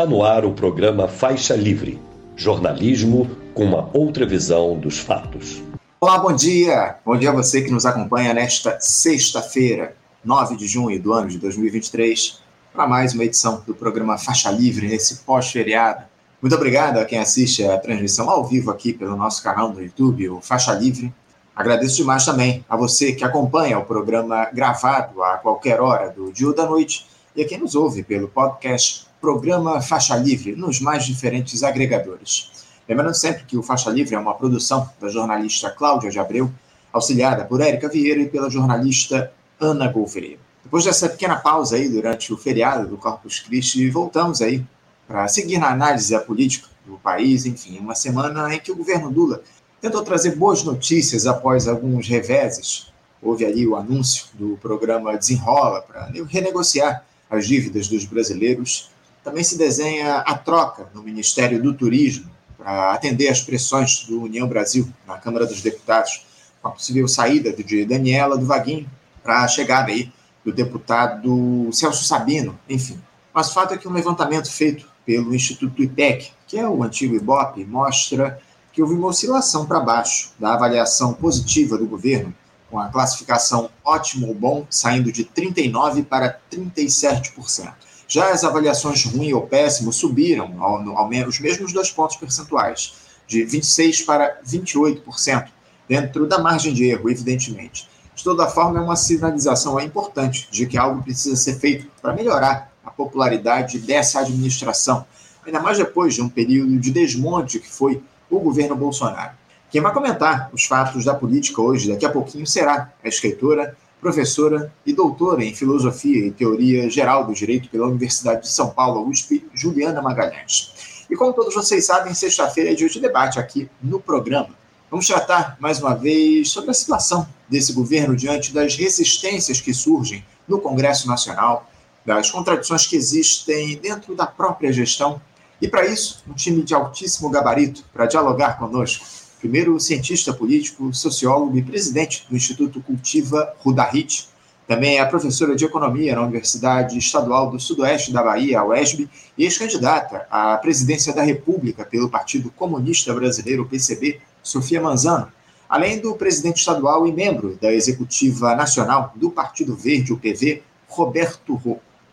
Está no ar o programa Faixa Livre, jornalismo com uma outra visão dos fatos. Olá, bom dia! Bom dia a você que nos acompanha nesta sexta-feira, 9 de junho do ano de 2023, para mais uma edição do programa Faixa Livre nesse pós-feriado. Muito obrigado a quem assiste a transmissão ao vivo aqui pelo nosso canal no YouTube, o Faixa Livre. Agradeço demais também a você que acompanha o programa gravado a qualquer hora do dia ou da noite e a quem nos ouve pelo podcast Programa Faixa Livre nos mais diferentes agregadores. Lembrando sempre que o Faixa Livre é uma produção da jornalista Cláudia de Abreu, auxiliada por Érica Vieira e pela jornalista Ana Gouveia. Depois dessa pequena pausa aí durante o feriado do Corpus Christi, voltamos aí para seguir na análise da política do país, enfim, uma semana em que o governo Lula tentou trazer boas notícias após alguns reveses. Houve ali o anúncio do programa Desenrola para renegociar as dívidas dos brasileiros. Também se desenha a troca no Ministério do Turismo para atender às pressões do União Brasil na Câmara dos Deputados, com a possível saída de Daniela do Vaguinho para a chegada aí do deputado Celso Sabino, enfim. Mas o fato é que um levantamento feito pelo Instituto IPEC, que é o antigo IBOP, mostra que houve uma oscilação para baixo da avaliação positiva do governo com a classificação ótimo ou bom saindo de 39% para 37%. Já as avaliações ruim ou péssimo subiram ao, ao menos os mesmos dois pontos percentuais, de 26% para 28%, dentro da margem de erro, evidentemente. De toda forma, é uma sinalização importante de que algo precisa ser feito para melhorar a popularidade dessa administração, ainda mais depois de um período de desmonte que foi o governo Bolsonaro. Quem vai comentar os fatos da política hoje, daqui a pouquinho, será a escritora, professora e doutora em Filosofia e Teoria Geral do Direito pela Universidade de São Paulo, USP, Juliana Magalhães. E como todos vocês sabem, sexta-feira é dia de debate aqui no programa. Vamos tratar, mais uma vez, sobre a situação desse governo diante das resistências que surgem no Congresso Nacional, das contradições que existem dentro da própria gestão. E, para isso, um time de altíssimo gabarito para dialogar conosco primeiro cientista político, sociólogo e presidente do Instituto Cultiva Rudahit. Também é professora de economia na Universidade Estadual do Sudoeste da Bahia, a UESB, e ex-candidata à presidência da República pelo Partido Comunista Brasileiro, PCB, Sofia Manzano, além do presidente estadual e membro da Executiva Nacional do Partido Verde, o PV, Roberto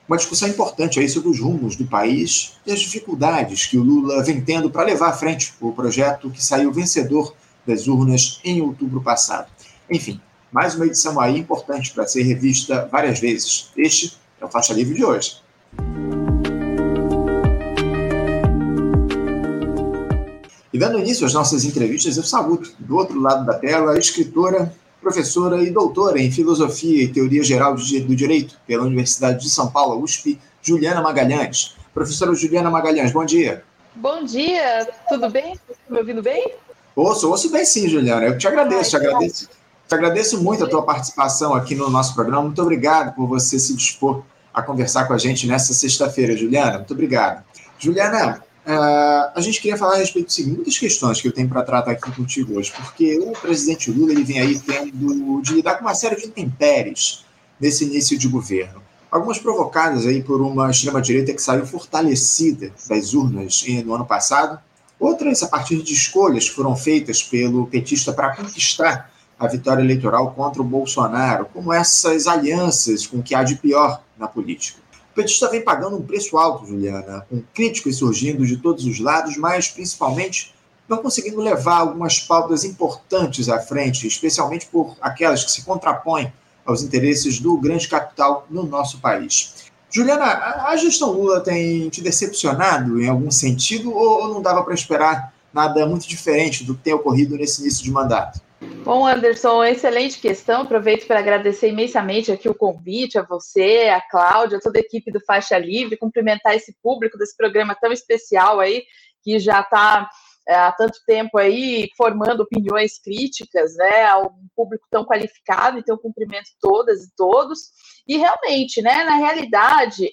uma discussão importante aí sobre os rumos do país e as dificuldades que o Lula vem tendo para levar à frente o projeto que saiu vencedor das urnas em outubro passado. Enfim, mais uma edição aí importante para ser revista várias vezes. Este é o Faixa Livre de hoje. E dando início às nossas entrevistas, eu saúdo do outro lado da tela a escritora professora e doutora em Filosofia e Teoria Geral do Direito pela Universidade de São Paulo, USP, Juliana Magalhães. Professora Juliana Magalhães, bom dia. Bom dia, tudo bem? Está me ouvindo bem? Ouço, ouço bem sim, Juliana. Eu te agradeço, Ai, te agradeço. Te agradeesso muito a tua participação aqui no nosso programa. Muito obrigado por você se dispor a conversar com a gente nessa sexta-feira, Juliana. Muito obrigado. Juliana, Uh, a gente queria falar a respeito de muitas questões que eu tenho para tratar aqui contigo hoje, porque o presidente Lula ele vem aí tendo de lidar com uma série de intempéries nesse início de governo. Algumas provocadas aí por uma extrema-direita que saiu fortalecida das urnas no ano passado, outras a partir de escolhas que foram feitas pelo petista para conquistar a vitória eleitoral contra o Bolsonaro, como essas alianças com o que há de pior na política petista vem pagando um preço alto, Juliana, com críticas surgindo de todos os lados, mas principalmente não conseguindo levar algumas pautas importantes à frente, especialmente por aquelas que se contrapõem aos interesses do grande capital no nosso país. Juliana, a gestão Lula tem te decepcionado em algum sentido ou não dava para esperar nada muito diferente do que tem ocorrido nesse início de mandato? Bom, Anderson, excelente questão. Aproveito para agradecer imensamente aqui o convite a você, a Cláudia, a toda a equipe do Faixa Livre, cumprimentar esse público desse programa tão especial aí, que já está é, há tanto tempo aí formando opiniões críticas, né, a um público tão qualificado, então cumprimento todas e todos. E realmente, né, na realidade,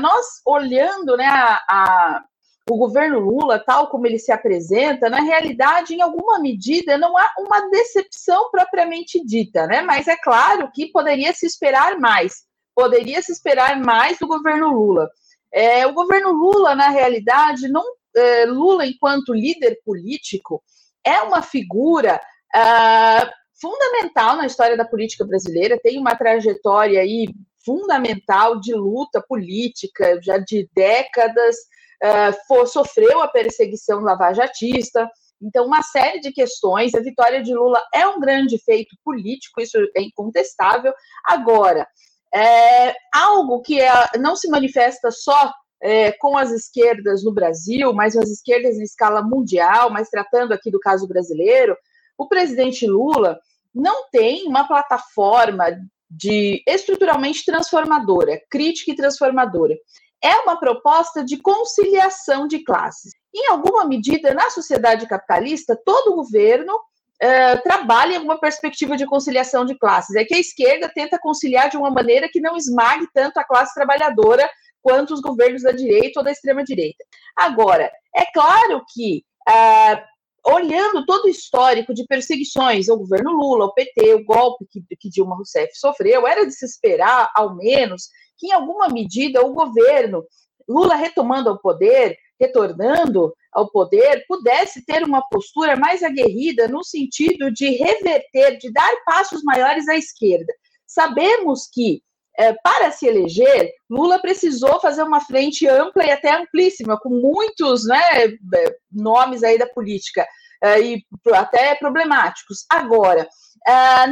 nós olhando, né, a o governo Lula, tal como ele se apresenta, na realidade, em alguma medida, não há uma decepção propriamente dita, né? Mas é claro que poderia se esperar mais, poderia se esperar mais do governo Lula. É, o governo Lula, na realidade, não é, Lula, enquanto líder político, é uma figura ah, fundamental na história da política brasileira, tem uma trajetória aí fundamental de luta política, já de décadas, uh, for, sofreu a perseguição lavajatista, então, uma série de questões. A vitória de Lula é um grande feito político, isso é incontestável. Agora, é algo que é, não se manifesta só é, com as esquerdas no Brasil, mas as esquerdas em escala mundial, mas tratando aqui do caso brasileiro, o presidente Lula não tem uma plataforma de estruturalmente transformadora, crítica e transformadora. É uma proposta de conciliação de classes. Em alguma medida, na sociedade capitalista, todo governo uh, trabalha em uma perspectiva de conciliação de classes. É que a esquerda tenta conciliar de uma maneira que não esmague tanto a classe trabalhadora quanto os governos da direita ou da extrema-direita. Agora, é claro que uh, olhando todo o histórico de perseguições ao governo Lula, ao PT, o golpe que, que Dilma Rousseff sofreu, era de se esperar, ao menos, que em alguma medida o governo, Lula retomando ao poder, retornando ao poder, pudesse ter uma postura mais aguerrida no sentido de reverter, de dar passos maiores à esquerda. Sabemos que é, para se eleger, Lula precisou fazer uma frente ampla e até amplíssima, com muitos né, é, nomes aí da política, é, e até problemáticos. Agora,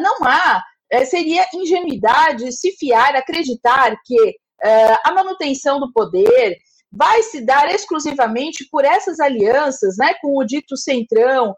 não há, seria ingenuidade se fiar, acreditar que a manutenção do poder vai se dar exclusivamente por essas alianças né, com o dito centrão,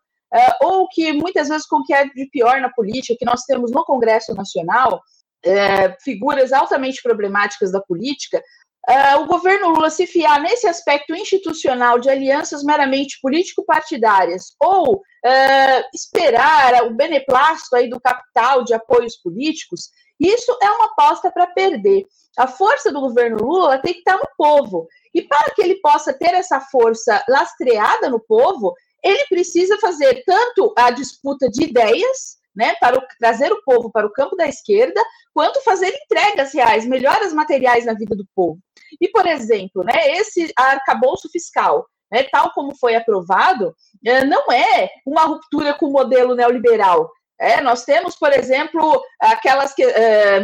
ou que muitas vezes com o que é de pior na política, que nós temos no Congresso Nacional, é, figuras altamente problemáticas da política, é, o governo Lula se fiar nesse aspecto institucional de alianças meramente político-partidárias ou é, esperar o beneplácito aí do capital de apoios políticos, isso é uma aposta para perder. A força do governo Lula tem que estar no povo. E para que ele possa ter essa força lastreada no povo, ele precisa fazer tanto a disputa de ideias, né, para o, trazer o povo para o campo da esquerda, quanto fazer entregas reais, melhoras materiais na vida do povo. E, por exemplo, né, esse arcabouço fiscal, né, tal como foi aprovado, é, não é uma ruptura com o modelo neoliberal, é, nós temos, por exemplo, aquelas que, é,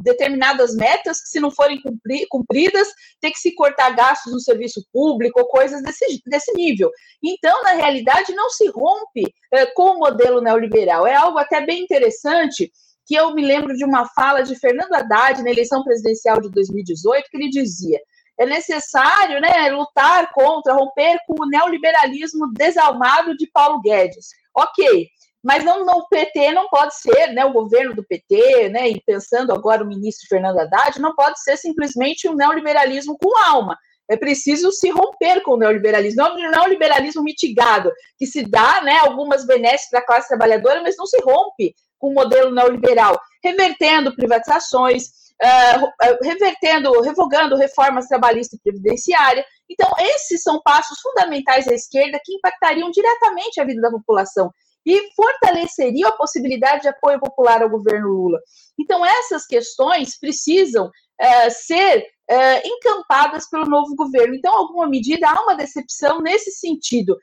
determinadas metas que, se não forem cumpri, cumpridas, tem que se cortar gastos no serviço público ou coisas desse, desse nível. Então, na realidade, não se rompe é, com o modelo neoliberal. É algo até bem interessante que eu me lembro de uma fala de Fernando Haddad na eleição presidencial de 2018, que ele dizia: é necessário né, lutar contra, romper com o neoliberalismo desalmado de Paulo Guedes. Ok, mas não, não, o PT não pode ser, né, o governo do PT, né, e pensando agora o ministro Fernando Haddad, não pode ser simplesmente um neoliberalismo com alma. É preciso se romper com o neoliberalismo, não o neoliberalismo mitigado, que se dá né, algumas benesses para a classe trabalhadora, mas não se rompe com o modelo neoliberal, revertendo privatizações, uh, revertendo, revogando reformas trabalhista e previdenciária. Então, esses são passos fundamentais à esquerda que impactariam diretamente a vida da população e fortaleceria a possibilidade de apoio popular ao governo Lula. Então, essas questões precisam é, ser é, encampadas pelo novo governo. Então, alguma medida, há uma decepção nesse sentido.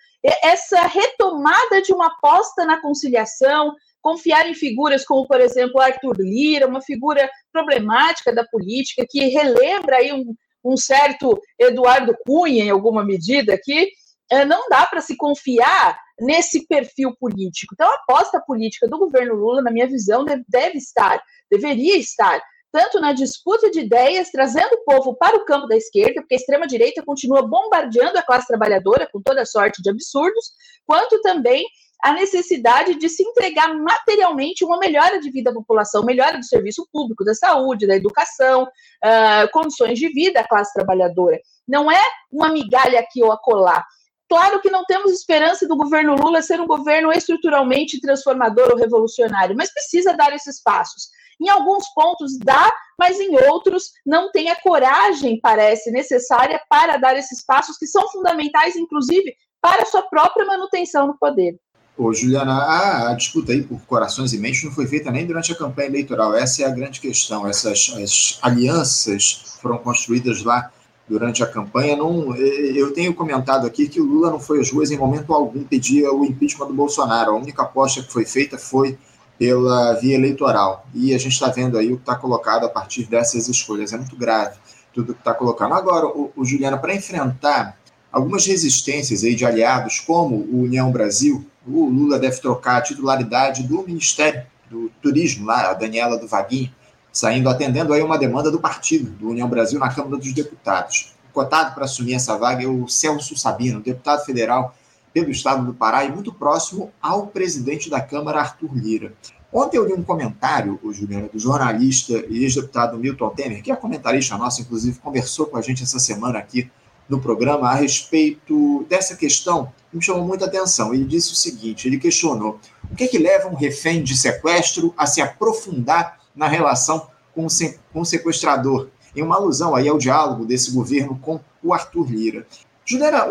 Essa retomada de uma aposta na conciliação, confiar em figuras como, por exemplo, Arthur Lira, uma figura problemática da política, que relembra aí um, um certo Eduardo Cunha, em alguma medida, que é, não dá para se confiar nesse perfil político. Então, a aposta política do governo Lula, na minha visão, deve, estar, deveria estar, tanto na disputa de ideias, trazendo o povo para o campo da esquerda, porque a extrema-direita continua bombardeando a classe trabalhadora com toda sorte de absurdos, quanto também a necessidade de se entregar materialmente uma melhora de vida à população, melhora do serviço público, da saúde, da educação, uh, condições de vida à classe trabalhadora. Não é uma migalha aqui ou acolá, Claro que não temos esperança do governo Lula ser um governo estruturalmente transformador ou revolucionário, mas precisa dar esses passos. Em alguns pontos dá, mas em outros não tem a coragem, parece, necessária para dar esses passos que são fundamentais, inclusive, para a sua própria manutenção no poder. Ô, Juliana, a, a, disputa aí por corações e mentes não foi feita nem durante a campanha eleitoral. Essa é a grande questão. Essas as alianças foram construídas lá durante a campanha. Não, eu tenho comentado aqui que o Lula não foi às ruas em momento algum pedir o impeachment do Bolsonaro. A única aposta que foi feita foi pela via eleitoral. E a gente está vendo aí o que está colocado a partir dessas escolhas. É muito grave tudo que está colocando. Agora, o, o Juliana, para enfrentar algumas resistências aí de aliados, como o União Brasil, o Lula deve trocar a titularidade do Ministério do Turismo, lá, a Daniela do Vaguinho, saindo atendendo aí uma demanda do partido, do União Brasil, na Câmara dos Deputados. Cotado para assumir essa vaga é o Celso Sabino, deputado federal pelo estado do Pará e muito próximo ao presidente da Câmara, Arthur Lira. Ontem eu li um comentário, o Juliano, do jornalista e ex-deputado Milton Temer, que é comentarista nosso, inclusive conversou com a gente essa semana aqui no programa a respeito dessa questão, que me chamou muita atenção. Ele disse o seguinte: ele questionou o que, é que leva um refém de sequestro a se aprofundar na relação com o sequestrador, em uma alusão aí ao diálogo desse governo com o Arthur Lira. Juliana,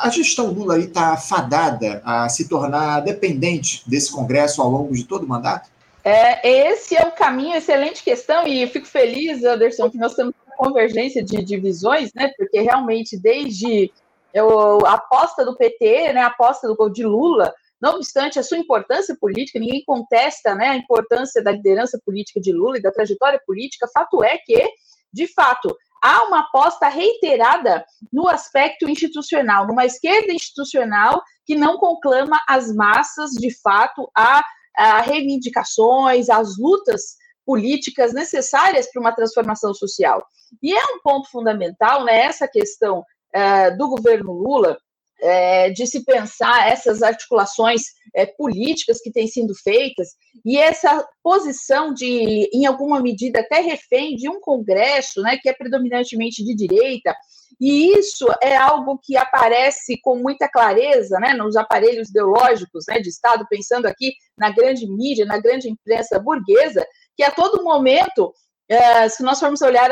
a gestão Lula está fadada a se tornar dependente desse Congresso ao longo de todo o mandato? É, esse é o caminho, excelente questão, e fico feliz, Anderson, que nós temos uma convergência de divisões, né? Porque realmente, desde eu, a aposta do PT, né, a aposta do, de Lula, não obstante a sua importância política, ninguém contesta né, a importância da liderança política de Lula e da trajetória política. Fato é que, de fato, há uma aposta reiterada no aspecto institucional, numa esquerda institucional que não conclama as massas, de fato, a, a reivindicações, as lutas políticas necessárias para uma transformação social. E é um ponto fundamental, né, essa questão uh, do governo Lula, é, de se pensar essas articulações é, políticas que têm sido feitas e essa posição de, em alguma medida, até refém de um Congresso, né, que é predominantemente de direita, e isso é algo que aparece com muita clareza né, nos aparelhos ideológicos né, de Estado, pensando aqui na grande mídia, na grande imprensa burguesa, que a todo momento é, se nós formos olhar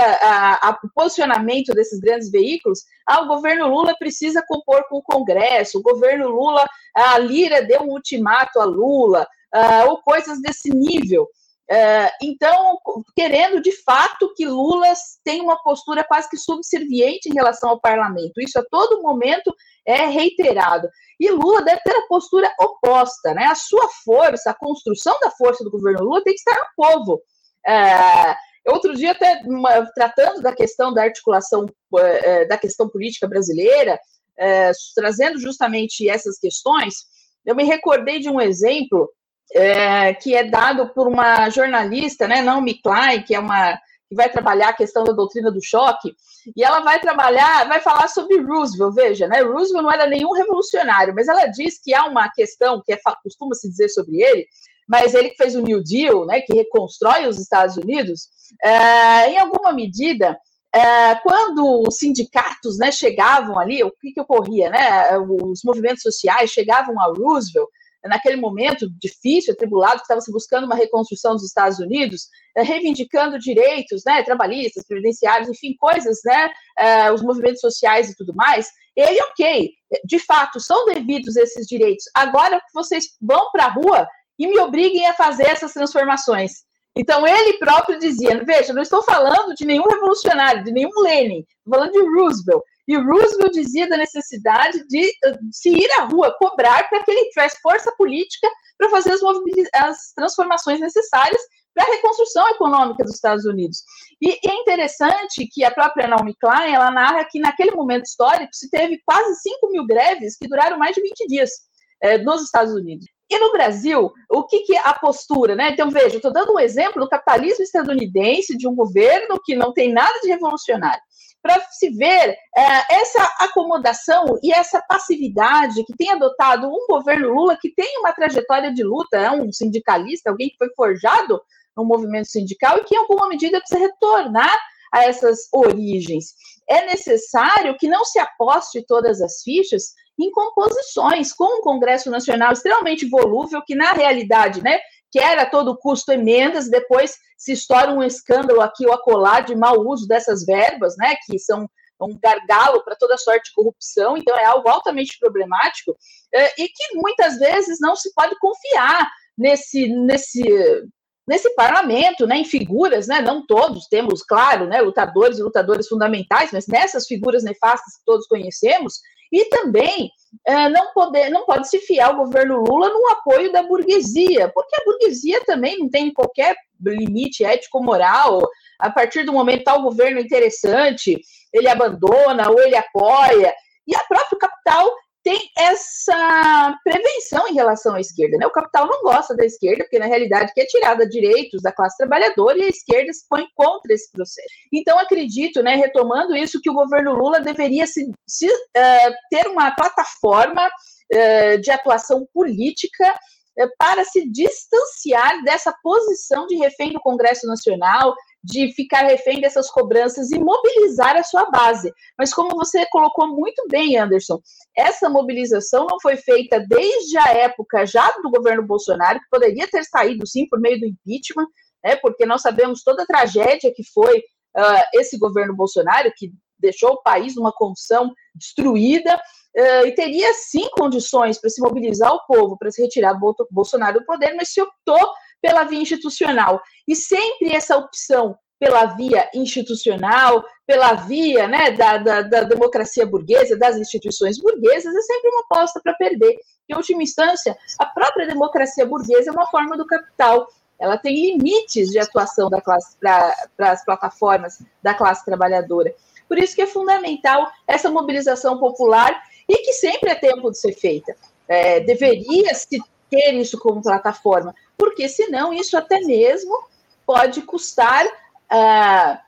o posicionamento desses grandes veículos, ah, o governo Lula precisa compor com o Congresso, o governo Lula, a Lira deu um ultimato a Lula, ah, ou coisas desse nível. É, então, querendo de fato que Lula tenha uma postura quase que subserviente em relação ao parlamento. Isso a todo momento é reiterado. E Lula deve ter a postura oposta, né? A sua força, a construção da força do governo Lula tem que estar no povo. É, Outro dia, até uma, tratando da questão da articulação é, da questão política brasileira, é, trazendo justamente essas questões, eu me recordei de um exemplo é, que é dado por uma jornalista, né, Naomi Klein, que é uma que vai trabalhar a questão da doutrina do choque, e ela vai trabalhar, vai falar sobre Roosevelt, veja, né, Roosevelt não era nenhum revolucionário, mas ela diz que há uma questão que é, costuma se dizer sobre ele, mas ele que fez o New Deal, né, que reconstrói os Estados Unidos, é, em alguma medida, é, quando os sindicatos né, chegavam ali, o que, que ocorria? Né? Os movimentos sociais chegavam a Roosevelt, naquele momento difícil, atribulado, que estava se buscando uma reconstrução dos Estados Unidos, é, reivindicando direitos né, trabalhistas, previdenciários, enfim, coisas, né, é, os movimentos sociais e tudo mais, ele, ok, de fato, são devidos esses direitos. Agora vocês vão para a rua e me obriguem a fazer essas transformações. Então, ele próprio dizia: veja, não estou falando de nenhum revolucionário, de nenhum Lenin, estou falando de Roosevelt. E Roosevelt dizia da necessidade de, se ir à rua cobrar para que ele tivesse força política para fazer as, as transformações necessárias para a reconstrução econômica dos Estados Unidos. E, é interessante que a própria Naomi Klein, ela narra que naquele momento histórico se teve quase 5 mil greves que duraram mais de 20 dias é, nos Estados Unidos. E no Brasil, o que, que é a postura, né? Então, veja, estou dando um exemplo do capitalismo estadunidense, de um governo que não tem nada de revolucionário, para se ver é, essa acomodação e essa passividade que tem adotado um governo Lula que tem uma trajetória de luta, é um sindicalista, alguém que foi forjado no movimento sindical e que, em alguma medida, precisa retornar a essas origens. É necessário que não se aposte todas as fichas em composições, com um Congresso Nacional extremamente volúvel, que na realidade, né, quer a todo custo emendas, depois se estoura um escândalo aqui ou acolá de mau uso dessas verbas, né, que são um gargalo para toda sorte de corrupção, então é algo altamente problemático, eh, e que muitas vezes não se pode confiar nesse, nesse nesse parlamento, né, em figuras, né, não todos, temos, claro, né, lutadores e lutadoras fundamentais, mas nessas figuras nefastas que todos conhecemos, e também é, não, poder, não pode se fiar ao governo Lula no apoio da burguesia, porque a burguesia também não tem qualquer limite ético-moral. A partir do momento tal governo interessante, ele abandona ou ele apoia. E a própria capital tem essa prevenção em relação à esquerda. Né? O capital não gosta da esquerda, porque na realidade quer tirar direitos da classe trabalhadora e a esquerda se põe contra esse processo. Então, acredito, né, retomando isso, que o governo Lula deveria se, se uh, ter uma plataforma uh, de atuação política uh, para se distanciar dessa posição de refém do Congresso Nacional, de ficar refém dessas cobranças e mobilizar a sua base. Mas como você colocou muito bem, Anderson, essa mobilização não foi feita desde a época já do governo Bolsonaro, que poderia ter saído sim por meio do impeachment, né, porque nós sabemos toda a tragédia que foi uh, esse governo Bolsonaro, que deixou o país numa condição destruída, uh, e teria sim condições para se mobilizar o povo, para se retirar Bolsonaro do poder, mas se optou pela via institucional. E sempre essa opção pela via institucional, pela via né, da, da, da, democracia burguesa, das instituições burguesas, é sempre uma aposta para perder. Em última instância, a própria democracia burguesa é uma forma do capital. Ela tem limites de atuação da para as plataformas da classe trabalhadora. Por isso que é fundamental essa mobilização popular e que sempre é tempo de ser feita. É, deveria se ter isso como plataforma, porque senão isso até mesmo pode custar uh,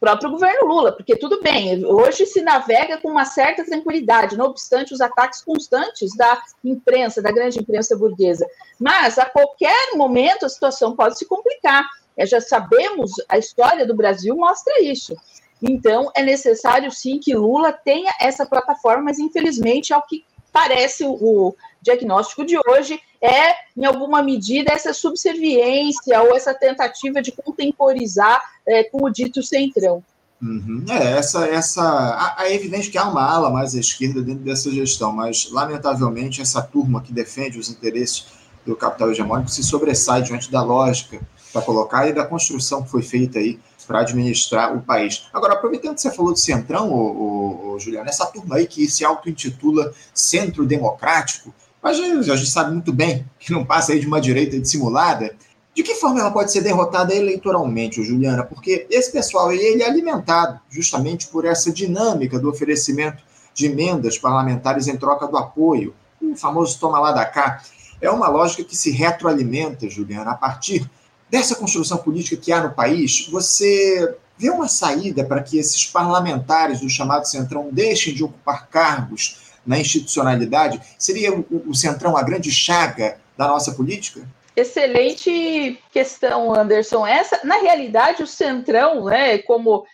próprio governo Lula, porque tudo bem, hoje se navega com uma certa tranquilidade, não obstante os ataques constantes da imprensa, da grande imprensa burguesa. Mas a qualquer momento a situação pode se complicar. É, já sabemos, a história do Brasil mostra isso. Então, é necessário sim que Lula tenha essa plataforma, mas infelizmente, ao que parece o, diagnóstico de hoje, é, em alguma medida, essa subserviência ou essa tentativa de contemporizar é, com o dito centrão. Uhum. É, essa, essa, é evidente que há uma ala mais à esquerda dentro dessa gestão, mas, lamentavelmente, essa turma que defende os interesses do capital hegemônico se sobressai diante da lógica para colocar e da construção que foi feita aí para administrar o país. Agora, aproveitando que você falou do Centrão, ô, ô, ô, Juliano, essa turma aí que se auto-intitula Centro Democrático, mas a gente sabe muito bem que não passa aí de uma direita dissimulada. De que forma ela pode ser derrotada eleitoralmente, Juliana? Porque esse pessoal aí, ele é alimentado justamente por essa dinâmica do oferecimento de emendas parlamentares em troca do apoio, o famoso toma lá da cá. É uma lógica que se retroalimenta, Juliana, a partir dessa construção política que há no país. Você vê uma saída para que esses parlamentares do chamado Centrão deixem de ocupar cargos na institucionalidade? Seria o, Centrão a grande chaga da nossa política? Excelente questão, Anderson. Essa, na realidade, o Centrão, né, como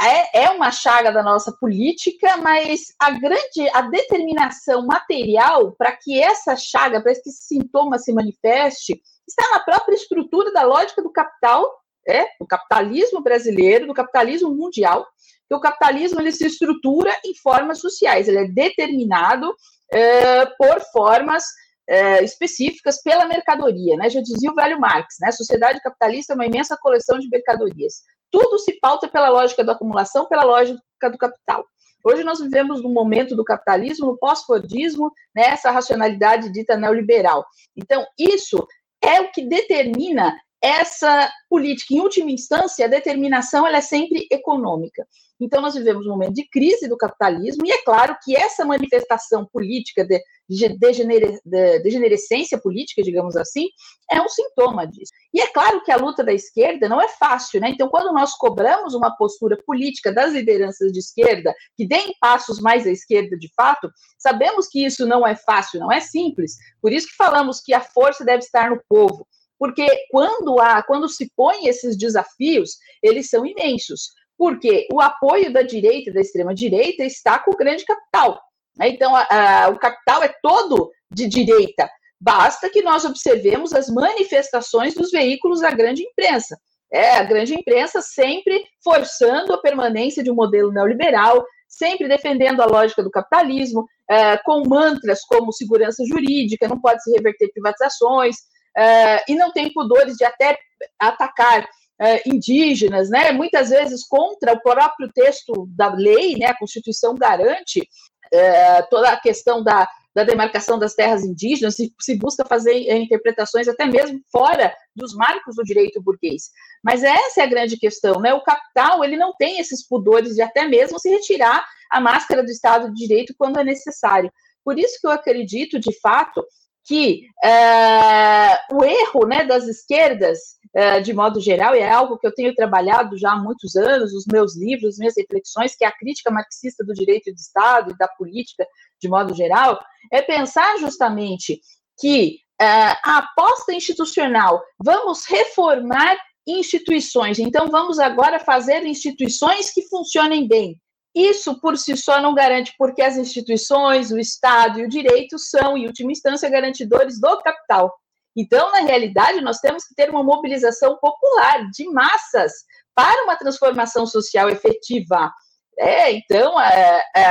é, é uma chaga da nossa política, mas a grande, a determinação material para que essa chaga, para que esse sintoma se manifeste, está na própria estrutura da lógica do capital, é, do capitalismo brasileiro, do capitalismo mundial, que o capitalismo ele se estrutura em formas sociais, ele é determinado é, por formas é, específicas pela mercadoria, né? Já dizia o velho Marx, né? A sociedade capitalista é uma imensa coleção de mercadorias. Tudo se pauta pela lógica da acumulação, pela lógica do capital. Hoje nós vivemos no momento do capitalismo, no pós-fordismo, né? racionalidade dita neoliberal. Então, isso é o que determina essa política, em última instância, a determinação ela é sempre econômica. Então, nós vivemos um momento de crise do capitalismo, e é claro que essa manifestação política de, de, degener, de degenerescência política, digamos assim, é um sintoma disso. E é claro que a luta da esquerda não é fácil, né? Então, quando nós cobramos uma postura política das lideranças de esquerda, que deem passos mais à esquerda de fato, sabemos que isso não é fácil, não é simples. Por isso que falamos que a força deve estar no povo porque quando há, quando se põe esses desafios, eles são imensos, porque o apoio da direita, da extrema direita, está com o grande capital. Né? Então, a, a, o capital é todo de direita. Basta que nós observemos as manifestações dos veículos da grande imprensa. É, a grande imprensa sempre forçando a permanência de um modelo neoliberal, sempre defendendo a lógica do capitalismo, é, com mantras como segurança jurídica, não pode se reverter privatizações, uh, e não tem pudores de até atacar uh, indígenas, né? Muitas vezes contra o próprio texto da lei, né? A Constituição garante uh, toda a questão da, da demarcação das terras indígenas, se, se busca fazer interpretações até mesmo fora dos marcos do direito burguês. Mas essa é a grande questão, né? O capital ele não tem esses pudores de até mesmo se retirar a máscara do Estado de Direito quando é necessário. Por isso que eu acredito, de fato, que uh, o erro né, das esquerdas, uh, de modo geral, e é algo que eu tenho trabalhado já há muitos anos, os meus livros, minhas reflexões, que é a crítica marxista do direito de Estado e da política, de modo geral, é pensar justamente que uh, a aposta institucional, vamos reformar instituições, então vamos agora fazer instituições que funcionem bem. Isso por si só não garante, porque as instituições, o Estado e o direito são, em última instância, garantidores do capital. Então, na realidade, nós temos que ter uma mobilização popular de massas para uma transformação social efetiva. É, então, é, é,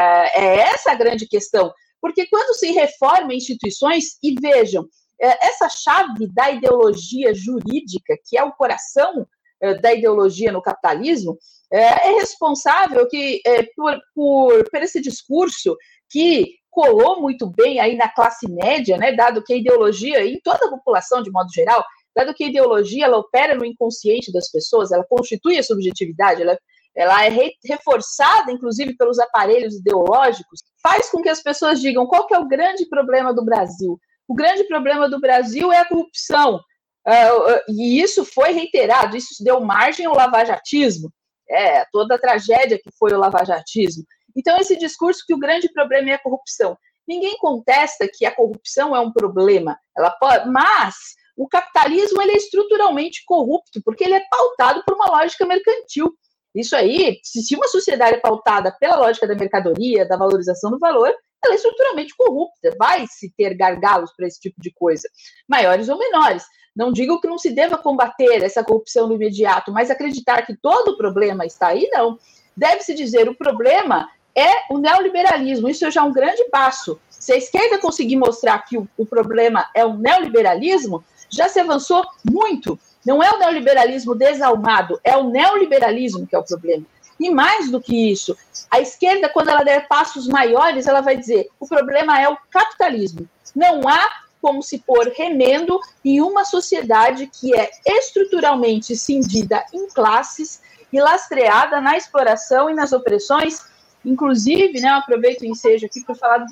é essa a grande questão. Porque quando se reforma instituições, e vejam, é, essa chave da ideologia jurídica, que é o coração da ideologia no capitalismo, é, é responsável que, é, por, por, por esse discurso que colou muito bem aí na classe média, né, dado que a ideologia, em toda a população de modo geral, dado que a ideologia ela opera no inconsciente das pessoas, ela constitui a subjetividade, ela, ela é re, reforçada, inclusive, pelos aparelhos ideológicos, faz com que as pessoas digam qual que é o grande problema do Brasil. O grande problema do Brasil é a corrupção. Uh, e isso foi reiterado, isso deu margem ao lavajatismo é, toda a tragédia que foi o lavajatismo. Então, esse discurso que o grande problema é a corrupção. Ninguém contesta que a corrupção é um problema, ela pode, mas o capitalismo ele é estruturalmente corrupto, porque ele é pautado por uma lógica mercantil. Isso aí, se uma sociedade é pautada pela lógica da mercadoria, da valorização do valor, ela é estruturalmente corrupta, vai se ter gargalos para esse tipo de coisa, maiores ou menores. Não digo que não se deva combater essa corrupção no imediato, mas acreditar que todo o problema está aí, não. Deve-se dizer, o problema é o neoliberalismo. Isso é já um grande passo. Se a esquerda conseguir mostrar que o, o problema é o neoliberalismo, já se avançou muito. Não é o neoliberalismo desalmado, é o neoliberalismo que é o problema. E mais do que isso, a esquerda, quando ela der passos maiores, ela vai dizer: o problema é o capitalismo. Não há como se pôr remendo em uma sociedade que é estruturalmente cindida em classes e lastreada na exploração e nas opressões. Inclusive, né, eu aproveito o ensejo aqui para falar,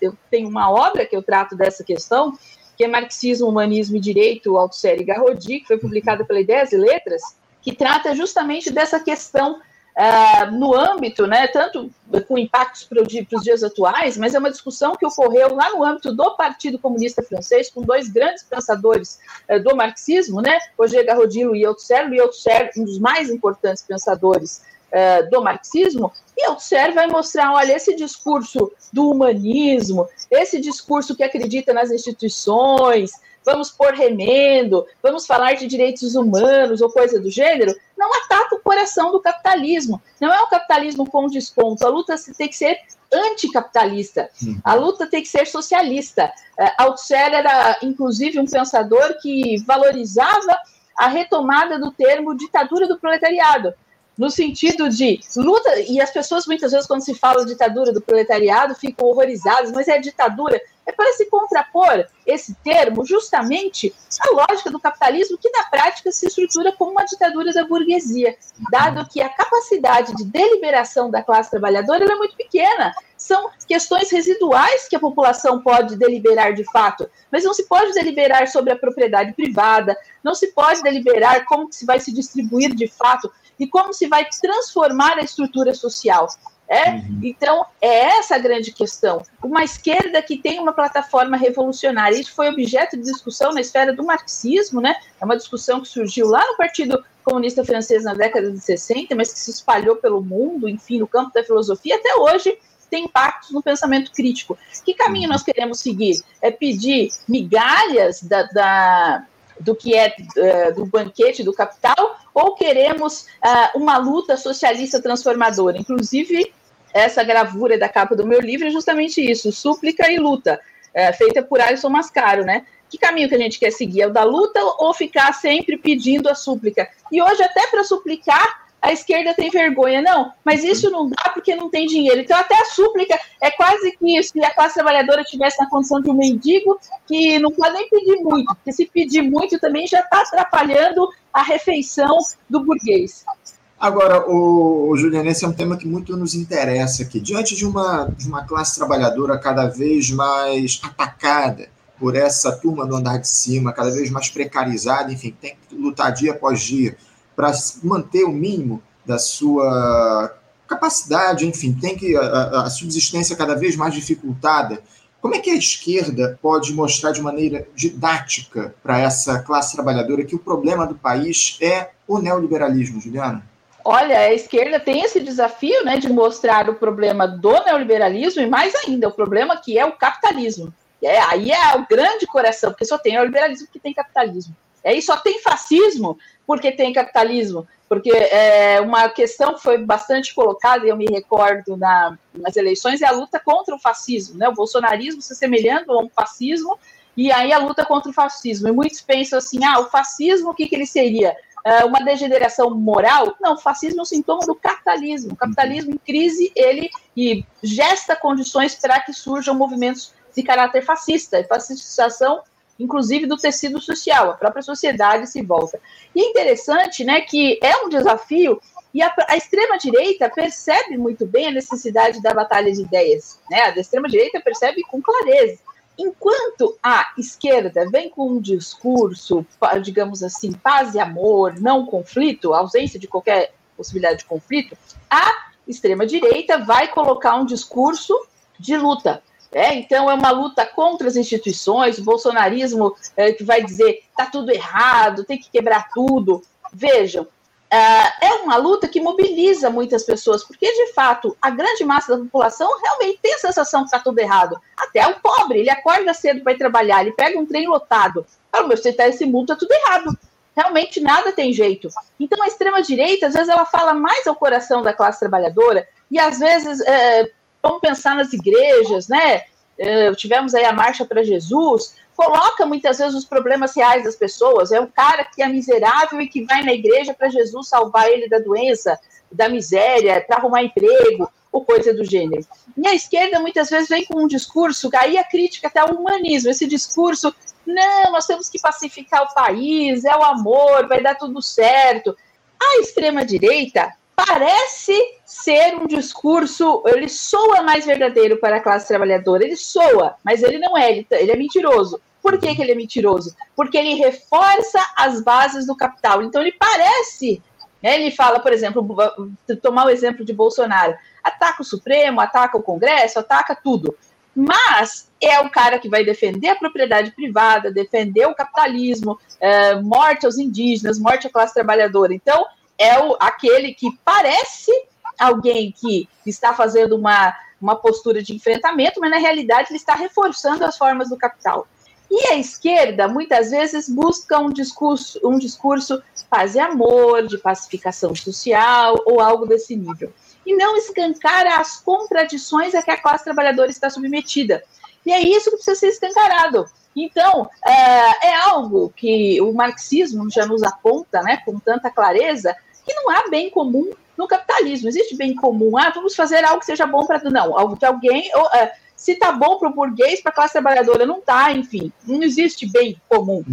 eu tenho uma obra que eu trato dessa questão, que é Marxismo, Humanismo e Direito, Althusser e Garrodi, que foi publicada pela Ideias e Letras, que trata justamente dessa questão uh, no âmbito, né, tanto com impactos para, os dias atuais, mas é uma discussão que ocorreu lá no âmbito do Partido Comunista Francês, com dois grandes pensadores uh, do marxismo, né, Roger Garrodilo e Althusser, Althusser, um dos mais importantes pensadores uh, do marxismo, e Althusser vai mostrar, olha, esse discurso do humanismo, esse discurso que acredita nas instituições, vamos pôr remendo, vamos falar de direitos humanos ou coisa do gênero, não ataca o coração do capitalismo. Não é um capitalismo com desconto. A luta tem que ser anticapitalista. Uhum. A luta tem que ser socialista. É, Althusser era, inclusive, um pensador que valorizava a retomada do termo ditadura do proletariado no sentido de luta, e as pessoas muitas vezes, quando se fala ditadura do proletariado, ficam horrorizadas, mas é ditadura, é para se contrapor esse termo justamente à lógica do capitalismo, que na prática se estrutura como uma ditadura da burguesia, dado que a capacidade de deliberação da classe trabalhadora é muito pequena. São questões residuais que a população pode deliberar de fato, mas não se pode deliberar sobre a propriedade privada, não se pode deliberar como se vai se distribuir de fato e como se vai transformar a estrutura social. É? Uhum. Então, é essa a grande questão. Uma esquerda que tem uma plataforma revolucionária. Isso foi objeto de discussão na esfera do marxismo, né? É uma discussão que surgiu lá no Partido Comunista Francês na década de 60, mas que se espalhou pelo mundo, enfim, no campo da filosofia, até hoje tem impactos no pensamento crítico. Que caminho nós queremos seguir? É pedir migalhas da, da do que é uh, do banquete do capital, ou queremos uh, uma luta socialista transformadora? Inclusive, essa gravura da capa do meu livro é justamente isso, súplica e luta, uh, feita por Alisson Mascaro, né? que caminho que a gente quer seguir? É o da luta ou ficar sempre pedindo a súplica? E hoje, até para suplicar, a esquerda tem vergonha. Não, mas isso não dá porque não tem dinheiro. Então, até a súplica é quase que se a classe trabalhadora tivesse na condição de um mendigo, que não pode nem pedir muito, porque se pedir muito também já está atrapalhando a refeição do burguês. Agora, o, o Juliano, esse é um tema que muito nos interessa aqui. Diante de uma, de uma classe trabalhadora cada vez mais atacada por essa turma do andar de cima, cada vez mais precarizada, enfim, tem que lutar dia após dia para manter o mínimo da sua capacidade, enfim, tem que a, a, subsistência cada vez mais dificultada. Como é que a esquerda pode mostrar de maneira didática para essa classe trabalhadora que o problema do país é o neoliberalismo, Juliana? Olha, a esquerda tem esse desafio né, de mostrar o problema do neoliberalismo e mais ainda, o problema que é o capitalismo. É, aí é o grande coração, porque só tem neoliberalismo que tem capitalismo. É, e só tem fascismo porque tem capitalismo. Porque é, uma questão que foi bastante colocada, e eu me recordo na, nas eleições, é a luta contra o fascismo, né? o bolsonarismo se semelhando a um fascismo, e aí a luta contra o fascismo. E muitos pensam assim: ah, o fascismo, o que, que ele seria? Uh, uma degeneração moral? Não, o fascismo é um sintoma do capitalismo. O capitalismo em crise, ele e gesta condições para que surjam movimentos de caráter fascista. E fascistização inclusive do tecido social, a própria sociedade se volta. E é interessante, né, que é um desafio e a, a extrema-direita percebe muito bem a necessidade da batalha de ideias, né? A extrema-direita percebe com clareza. Enquanto a esquerda vem com um discurso, digamos assim, paz e amor, não conflito, ausência de qualquer possibilidade de conflito, a extrema-direita vai colocar um discurso de luta, é, então é uma luta contra as instituições, o bolsonarismo é, que vai dizer está tudo errado, tem que quebrar tudo. Vejam, é, é uma luta que mobiliza muitas pessoas, porque de fato a grande massa da população realmente tem a sensação que está tudo errado. Até o pobre, ele acorda cedo para ir trabalhar, ele pega um trem lotado. Fala, meu, você está esse mundo, está tudo errado. Realmente nada tem jeito. Então a extrema-direita, às vezes, ela fala mais ao coração da classe trabalhadora, e às vezes é, vamos pensar nas igrejas, né? Uh, tivemos aí a Marcha para Jesus, coloca muitas vezes os problemas reais das pessoas. É um cara que é miserável e que vai na igreja para Jesus salvar ele da doença, da miséria, para arrumar emprego, ou coisa do gênero. E a esquerda muitas vezes vem com um discurso, aí a crítica até ao humanismo, esse discurso, não, nós temos que pacificar o país, é o amor, vai dar tudo certo. A extrema-direita parece ser um discurso, ele soa mais verdadeiro para a classe trabalhadora, ele soa, mas ele não é, ele, ele é mentiroso. Por que, que ele é mentiroso? Porque ele reforça as bases do capital. Então ele parece, né, ele fala, por exemplo, tomar o exemplo de Bolsonaro, ataca o Supremo, ataca o Congresso, ataca tudo. Mas é o cara que vai defender a propriedade privada, defender o capitalismo, é, morte aos indígenas, morte à classe trabalhadora. Então, é o, aquele que parece alguém que está fazendo uma, uma postura de enfrentamento, mas na realidade ele está reforçando as formas do capital. E a esquerda, muitas vezes, busca um discurso, um discurso paz e amor, de pacificação social ou algo desse nível. E não escancara as contradições a que a classe trabalhadora está submetida. E é isso que precisa ser escancarado. Então, é, é algo que o marxismo já nos aponta né, com tanta clareza, que não há bem comum no capitalismo. Existe bem comum, ah, vamos fazer algo que seja bom para. Não, algo que alguém. Ou, uh, se está bom para o burguês, para a classe trabalhadora, não está, enfim. Não existe bem comum.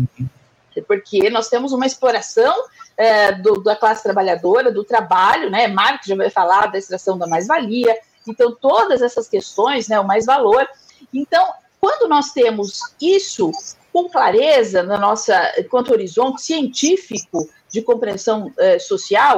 Porque nós temos uma exploração é, do, da classe trabalhadora, do trabalho, né? Marx já vai falar da extração da mais-valia. Então, todas essas questões, né, o mais-valor. Então, quando nós temos isso com clareza na nossa, quanto horizonte científico, de compreensão eh, social,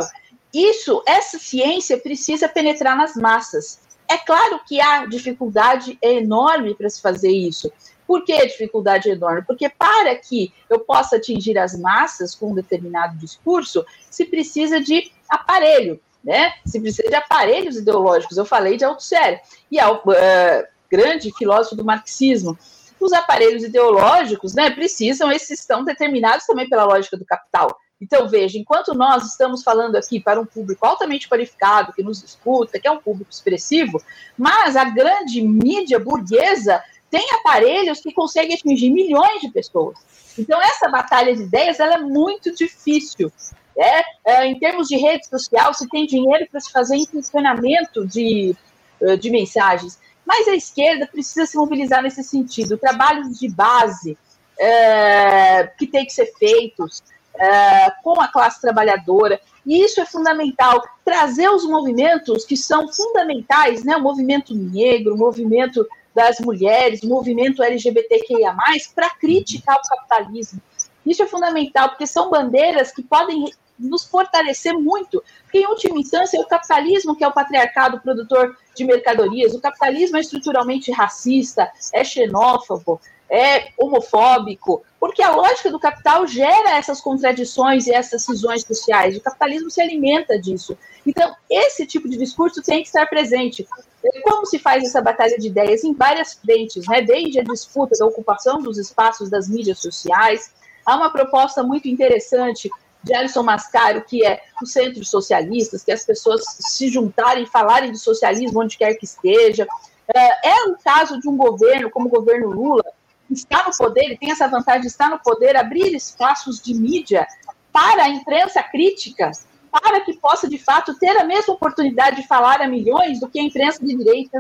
isso, essa ciência precisa penetrar nas massas. É claro que a dificuldade é enorme para se fazer isso. Por que a dificuldade é enorme? Porque para que eu possa atingir as massas com um determinado discurso, se precisa de aparelho, né? Se precisa de aparelhos ideológicos. Eu falei de Althusser. E é o uh, grande filósofo do marxismo. Os aparelhos ideológicos, né, precisam, esses estão determinados também pela lógica do capital. Então, veja, enquanto nós estamos falando aqui para um público altamente qualificado, que nos escuta, que é um público expressivo, mas a grande mídia burguesa tem aparelhos que conseguem atingir milhões de pessoas. Então, essa batalha de ideias ela é muito difícil. É, é, em termos de rede social, se tem dinheiro para se fazer intencionamento de, eh, de mensagens, mas a esquerda precisa se mobilizar nesse sentido. Trabalhos de base é, que tem que ser feitos é, com a classe trabalhadora, e isso é fundamental. Trazer os movimentos que são fundamentais, né? o movimento negro, o movimento das mulheres, o movimento LGBTQIA, para criticar o capitalismo. Isso é fundamental, porque são bandeiras que podem nos fortalecer muito, porque, em última instância, é o capitalismo que é o patriarcado produtor de mercadorias, o capitalismo é estruturalmente racista, é xenófobo, é homofóbico, porque a lógica do capital gera essas contradições e essas cisões sociais. O capitalismo se alimenta disso. Então, esse tipo de discurso tem que estar presente. Como se faz essa batalha de ideias? Em várias frentes, né? desde a disputa da ocupação dos espaços das mídias sociais. Há uma proposta muito interessante de Alisson Mascaro, que é os centros socialistas, que as pessoas se juntarem e falarem de socialismo onde quer que esteja. É, é um caso de um governo, como o governo Lula, está no poder, ele tem essa vantagem de estar no poder, abrir espaços de mídia para a imprensa crítica, para que possa, de fato, ter a mesma oportunidade de falar a milhões do que a imprensa de direita.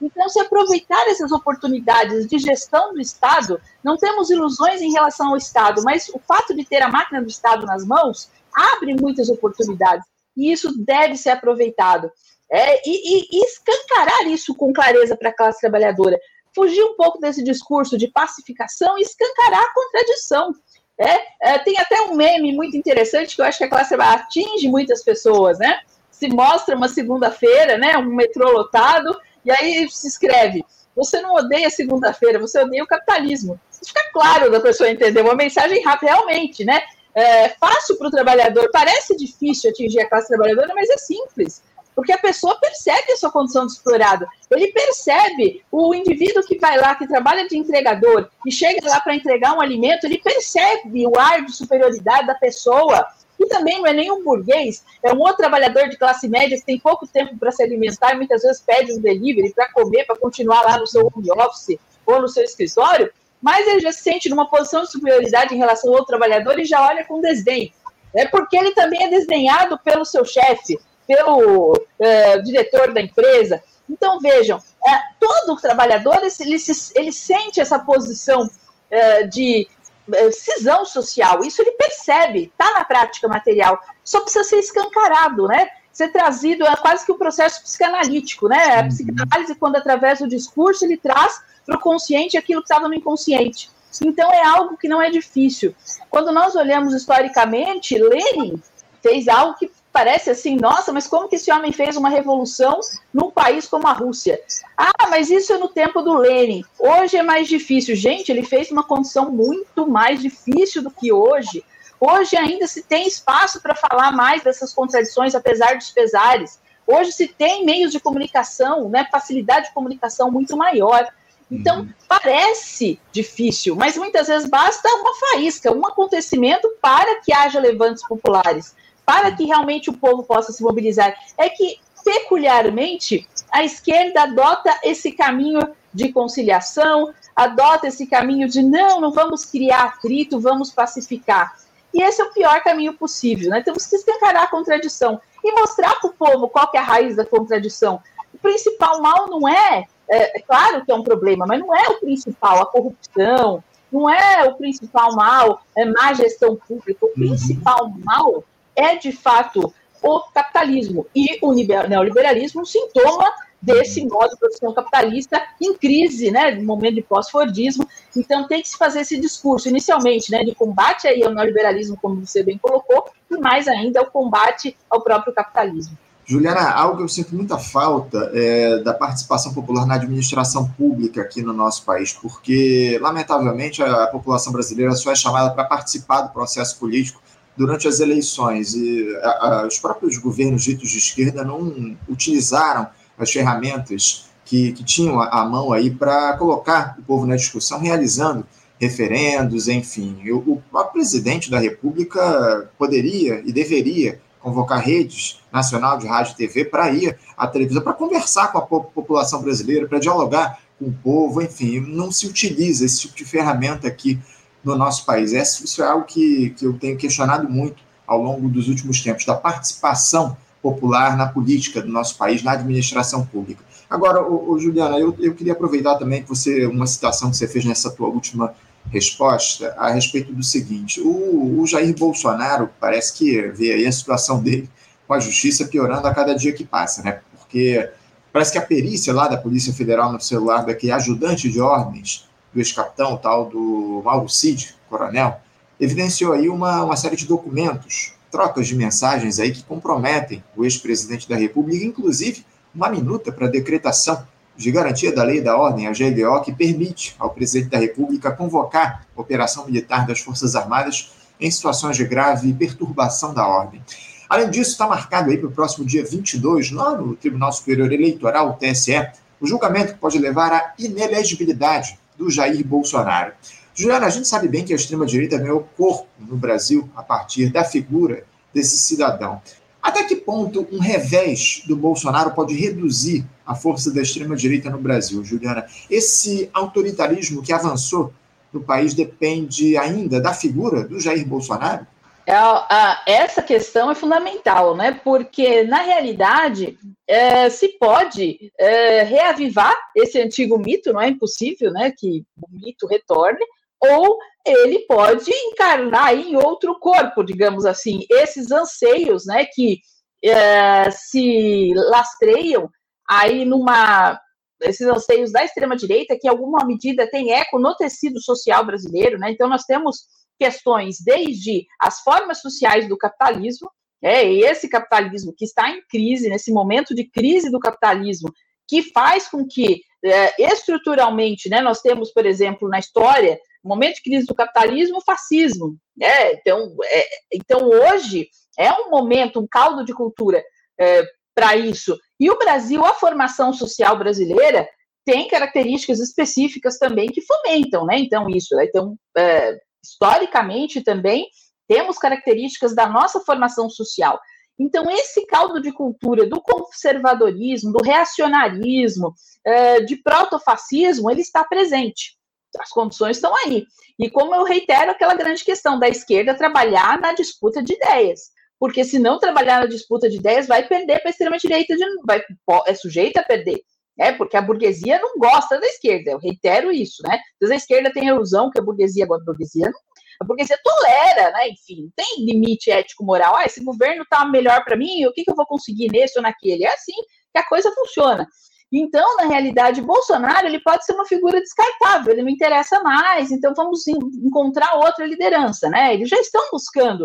Então, se aproveitar essas oportunidades de gestão do Estado, não temos ilusões em relação ao Estado, mas o fato de ter a máquina do Estado nas mãos abre muitas oportunidades, e isso deve ser aproveitado. É, e, e, e escancarar isso com clareza para a classe trabalhadora fugir um pouco desse discurso de pacificação e escancarar a contradição. É, é, tem até um meme muito interessante que eu acho que a classe atinge muitas pessoas, né? Se mostra uma segunda-feira, né? Um metrô lotado, e aí se escreve: você não odeia segunda-feira, você odeia o capitalismo. Isso fica claro da pessoa entender, uma mensagem rápida, realmente, né? É fácil para o trabalhador, parece difícil atingir a classe trabalhadora, mas é simples porque a pessoa percebe a sua condição de explorado. Ele percebe o indivíduo que vai lá, que trabalha de entregador e chega lá para entregar um alimento, ele percebe o ar de superioridade da pessoa. E também não é nenhum burguês, é um outro trabalhador de classe média que tem pouco tempo para se alimentar e muitas vezes pede um delivery para comer, para continuar lá no seu home office ou no seu escritório, mas ele já se sente numa posição de superioridade em relação ao outro trabalhador e já olha com desdém. É porque ele também é desdenhado pelo seu chefe, pelo é, diretor da empresa. Então, vejam, é, todo trabalhador ele, ele, ele, sente essa posição é, de é, cisão social, isso ele percebe, está na prática material, só precisa ser escancarado, né? Ser trazido, é quase que um processo psicanalítico, né? A uhum. psicanálise, quando através do discurso ele traz para o consciente aquilo que estava no inconsciente. Então é algo que não é difícil. Quando nós olhamos historicamente, Lenin fez algo que parece assim, nossa, mas como que esse homem fez uma revolução num país como a Rússia? Ah, mas isso é no tempo do Lenin. Hoje é mais difícil. Gente, ele fez uma condição muito mais difícil do que hoje. Hoje ainda se tem espaço para falar mais dessas contradições, apesar dos pesares. Hoje se tem meios de comunicação, né, facilidade de comunicação muito maior. Então, uhum. parece difícil, mas muitas vezes basta uma faísca, um acontecimento para que haja levantes populares para que realmente o povo possa se mobilizar. É que, peculiarmente, a esquerda adota esse caminho de conciliação, adota esse caminho de não, não vamos criar atrito, vamos pacificar. E esse é o pior caminho possível, né? Temos que escancarar a contradição e mostrar para o povo qual é a raiz da contradição. O principal mal não é, é, é, claro que é um problema, mas não é o principal, a corrupção, não é o principal mal, é má gestão pública. O uhum. principal mal é de fato o capitalismo e o neoliberalismo um sintoma desse modo de produção capitalista em crise, né, no momento de pós-fordismo. Então tem que se fazer esse discurso inicialmente, né, de combate aí ao neoliberalismo, como você bem colocou, e mais ainda o combate ao próprio capitalismo. Juliana, algo que eu sinto muita falta é da participação popular na administração pública aqui no nosso país, porque, lamentavelmente, a população brasileira só é chamada para participar do processo político durante as eleições e a, a, os próprios governos ditos de esquerda não utilizaram as ferramentas que, que tinham à mão aí para colocar o povo na discussão, realizando referendos, enfim. O, o presidente da República poderia e deveria convocar redes nacional de rádio e TV para ir à televisão, para conversar com a população brasileira, para dialogar com o povo, enfim, não se utiliza esse tipo de ferramenta aqui no nosso país. Isso é algo que, que eu tenho questionado muito ao longo dos últimos tempos, da participação popular na política do nosso país, na administração pública. Agora, ô, ô, Juliana, eu, eu queria aproveitar também que você, uma citação que você fez nessa tua última resposta a respeito do seguinte: o, o Jair Bolsonaro parece que vê aí a situação dele com a justiça piorando a cada dia que passa, né? Porque parece que a perícia lá da Polícia Federal no celular daquele ajudante de ordens do ex-capitão, tal do Mauro Cid, coronel, evidenciou aí uma, uma série de documentos, trocas de mensagens aí que comprometem o ex-presidente da República, inclusive uma minuta para decretação de garantia da lei da ordem, a GLO, que permite ao presidente da República convocar operação militar das Forças Armadas em situações de grave perturbação da ordem. Além disso, está marcado aí para o próximo dia 22, lá no Tribunal Superior Eleitoral, o TSE, o julgamento que pode levar à inelegibilidade do Jair Bolsonaro. Juliana, a gente sabe bem que a extrema-direita ganhou corpo no Brasil a partir da figura desse cidadão. Até que ponto um revés do Bolsonaro pode reduzir a força da extrema-direita no Brasil, Juliana? Esse autoritarismo que avançou no país depende ainda da figura do Jair Bolsonaro? É, essa questão é fundamental, né? Porque, na realidade, é, se pode é, reavivar esse antigo mito, não é impossível né, que o mito retorne, ou ele pode encarnar em outro corpo, digamos assim, esses anseios, né, que é, se lastreiam aí numa esses anseios da extrema direita que em alguma medida tem eco no tecido social brasileiro, né? Então nós temos questões desde as formas sociais do capitalismo, é esse capitalismo que está em crise nesse momento de crise do capitalismo que faz com que é, estruturalmente, né, nós temos, por exemplo, na história momento de crise do capitalismo, o fascismo. Né? Então, é, então, hoje é um momento, um caldo de cultura é, para isso. E o Brasil, a formação social brasileira, tem características específicas também que fomentam, né? Então, isso. Né? Então, é, historicamente também, temos características da nossa formação social. Então, esse caldo de cultura do conservadorismo, do reacionarismo, é, de protofascismo, ele está presente as condições estão aí. E como eu reitero aquela grande questão da esquerda trabalhar na disputa de ideias. Porque se não trabalhar na disputa de ideias, vai perder para a extrema-direita, vai, é sujeita a perder. É, porque a burguesia não gosta da esquerda, eu reitero isso, né? Vezes a esquerda tem a ilusão que a burguesia gosta da burguesia, não, a burguesia tolera, né? Enfim, tem limite ético-moral. Ah, esse governo está melhor para mim, o que, que eu vou conseguir nesse ou naquele? É assim que a coisa funciona. Então, na realidade, Bolsonaro ele pode ser uma figura descartável, ele não interessa mais, então vamos encontrar outra liderança, né? Eles já estão buscando.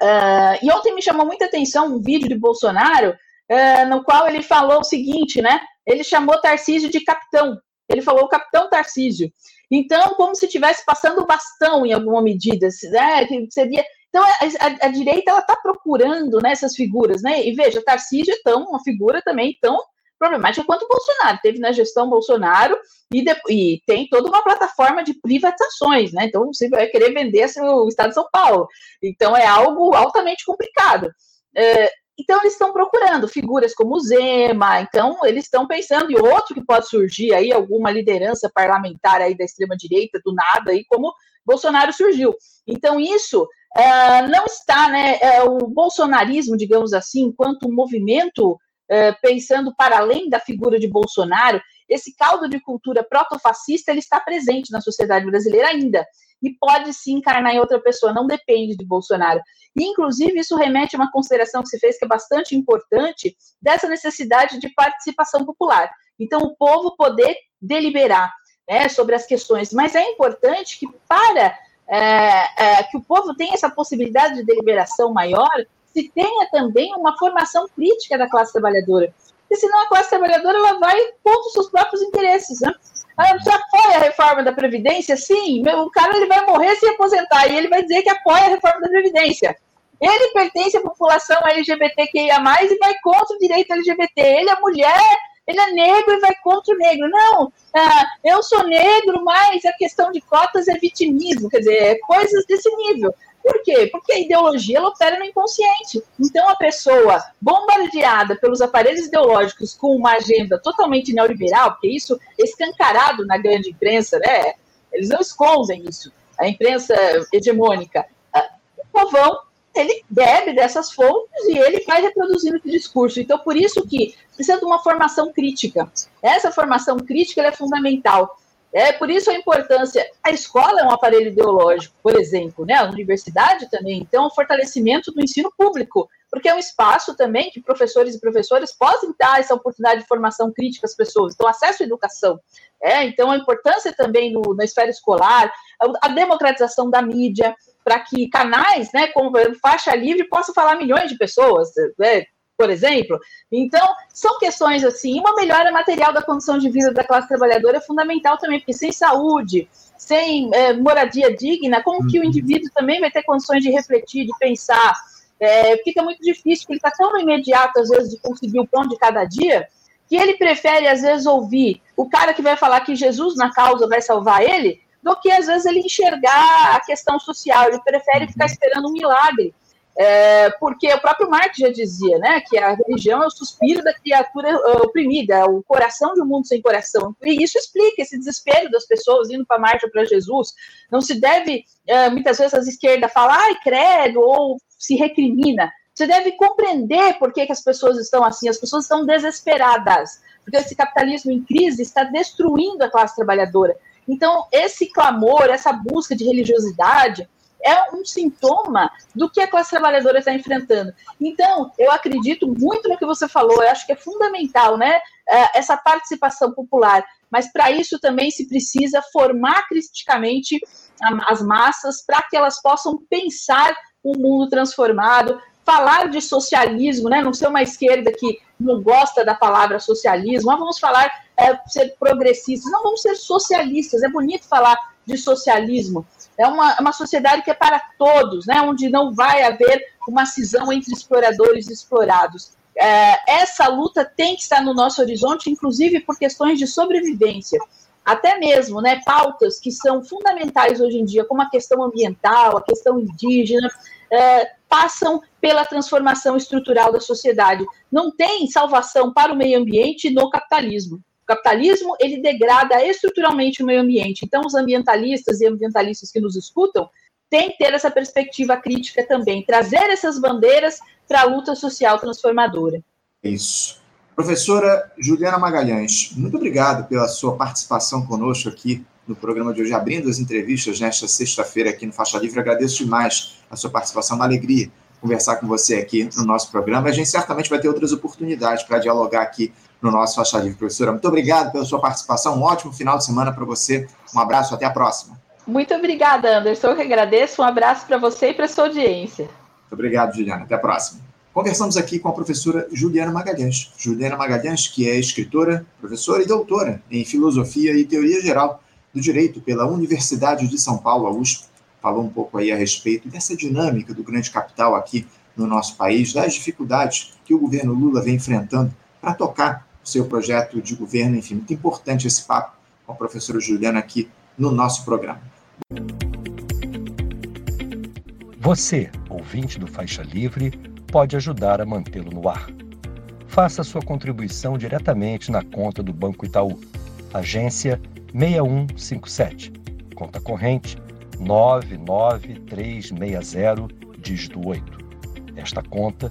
Uh, e ontem me chamou muita atenção um vídeo de Bolsonaro, no qual ele falou o seguinte, né? Ele chamou Tarcísio de capitão. Ele falou capitão Tarcísio. Então, como se estivesse passando o bastão em alguma medida, né? Seria. Então, a, a, a direita ela está procurando né, figuras, né? E veja, Tarcísio é tão uma figura também tão problemática quanto Bolsonaro. Teve na gestão Bolsonaro e, de, e, tem toda uma plataforma de privatizações, né? Então você vai querer vender assim, o Estado de São Paulo. Então é algo altamente complicado. É, então eles estão procurando figuras como Zema, então eles estão pensando em outro que pode surgir aí, alguma liderança parlamentar aí da extrema-direita, do nada, aí como Bolsonaro surgiu. Então isso Uh, não está, né, uh, o bolsonarismo, digamos assim, enquanto um movimento eh, pensando para além da figura de Bolsonaro, esse caldo de cultura protofascista ele está presente na sociedade brasileira ainda e pode se encarnar em outra pessoa, não depende de Bolsonaro. E, inclusive, isso remete a uma consideração que se fez que é bastante importante dessa necessidade de participação popular. Então, o povo poder deliberar né, sobre as questões, mas é importante que para é, é, que o povo tenha essa possibilidade de deliberação maior, se tenha também uma formação crítica da classe trabalhadora. Porque senão a classe trabalhadora ela vai contra os seus próprios interesses. Né? Você apoia a reforma da Previdência? Sim, o cara ele vai morrer se aposentar e ele vai dizer que apoia a reforma da Previdência. Ele pertence à população LGBTQIA, e vai contra o direito LGBT. Ele é mulher, ele é negro e vai contra o negro. Não, ah, eu sou negro, mas a questão de cotas é vitimismo, quer dizer, é coisas desse nível. Por quê? Porque a ideologia ela opera no inconsciente. Então, a pessoa bombardeada pelos aparelhos ideológicos com uma agenda totalmente neoliberal, porque isso é escancarado na grande imprensa, né? Eles não escondem isso. A imprensa hegemônica. Ah, o povão ele bebe dessas fontes e ele vai reproduzindo esse discurso. Então, por isso que precisa de uma formação crítica. Essa formação crítica é fundamental. É por isso a importância. A escola é um aparelho ideológico, por exemplo, né? A universidade também. Então, o fortalecimento do ensino público, porque é um espaço também que professores e professoras possam dar essa oportunidade de formação crítica às pessoas. Então, acesso à educação. É, então, a importância também no, na esfera escolar, a, a democratização da mídia, para que canais, né, como faixa livre, possam falar milhões de pessoas. Né? Por exemplo. Então, são questões assim, uma melhora material da condição de vida da classe trabalhadora é fundamental também, porque sem saúde, sem é, moradia digna, como que o uhum. indivíduo também vai ter condições de refletir, de pensar? É, fica muito difícil, porque ele está tão imediato, às vezes, de conseguir o pão de cada dia, que ele prefere, às vezes, ouvir o cara que vai falar que Jesus na causa vai salvar ele, do que, às vezes, ele enxergar a questão social. Ele prefere ficar uhum. esperando um milagre. É, porque o próprio Marx já dizia, né, que a religião é o suspiro da criatura uh, oprimida, é o coração de um mundo sem coração. E isso explica esse desespero das pessoas indo para a marcha para Jesus. Não se deve, uh, muitas vezes, as esquerdas falar, ai, credo, ou se recrimina. Você deve compreender por que, que as pessoas estão assim. As pessoas estão desesperadas, porque esse capitalismo em crise está destruindo a classe trabalhadora. Então, esse clamor, essa busca de religiosidade, é um sintoma do que a classe trabalhadora está enfrentando. Então, eu acredito muito no que você falou, eu acho que é fundamental, né, é, essa participação popular, mas para isso também se precisa formar criticamente as massas para que elas possam pensar um mundo transformado, falar de socialismo, né, não ser uma esquerda que não gosta da palavra socialismo, ah, vamos falar é, ser progressistas, não vamos ser socialistas, é bonito falar de socialismo, é uma, uma sociedade que é para todos, né, onde não vai haver uma cisão entre exploradores e explorados. É, essa luta tem que estar no nosso horizonte, inclusive por questões de sobrevivência. Até mesmo né, pautas que são fundamentais hoje em dia, como a questão ambiental, a questão indígena, é, passam pela transformação estrutural da sociedade. Não tem salvação para o meio ambiente no capitalismo. O capitalismo, ele degrada estruturalmente o meio ambiente. Então, os ambientalistas e ambientalistas que nos escutam têm que ter essa perspectiva crítica também, trazer essas bandeiras para a luta social transformadora. Isso. Professora Juliana Magalhães, muito obrigado pela sua participação conosco aqui no programa de hoje, abrindo as entrevistas nesta sexta-feira aqui no Faixa Livre. Agradeço demais a sua participação, uma alegria conversar com você aqui no nosso programa. A gente certamente vai ter outras oportunidades para dialogar aqui no nosso Faixa Livre. Professora, muito obrigado pela sua participação. Um ótimo final de semana para você. Um abraço, até a próxima. Muito obrigada, Anderson. Eu que agradeço. Um abraço para você e para sua audiência. Muito obrigado, Juliana. Até a próxima. Conversamos aqui com a professora Juliana Magalhães. Juliana Magalhães, que é escritora, professora e doutora em Filosofia e Teoria Geral do Direito pela Universidade de São Paulo, a USP. Falou um pouco aí a respeito dessa dinâmica do grande capital aqui no nosso país, das dificuldades que o governo Lula vem enfrentando para tocar seu projeto de governo. Enfim, muito importante esse papo com a professora Juliana aqui no nosso programa. Você, ouvinte do Faixa Livre, pode ajudar a mantê-lo no ar. Faça sua contribuição diretamente na conta do Banco Itaú, agência 6157, conta corrente 99360, dígito 8. Esta conta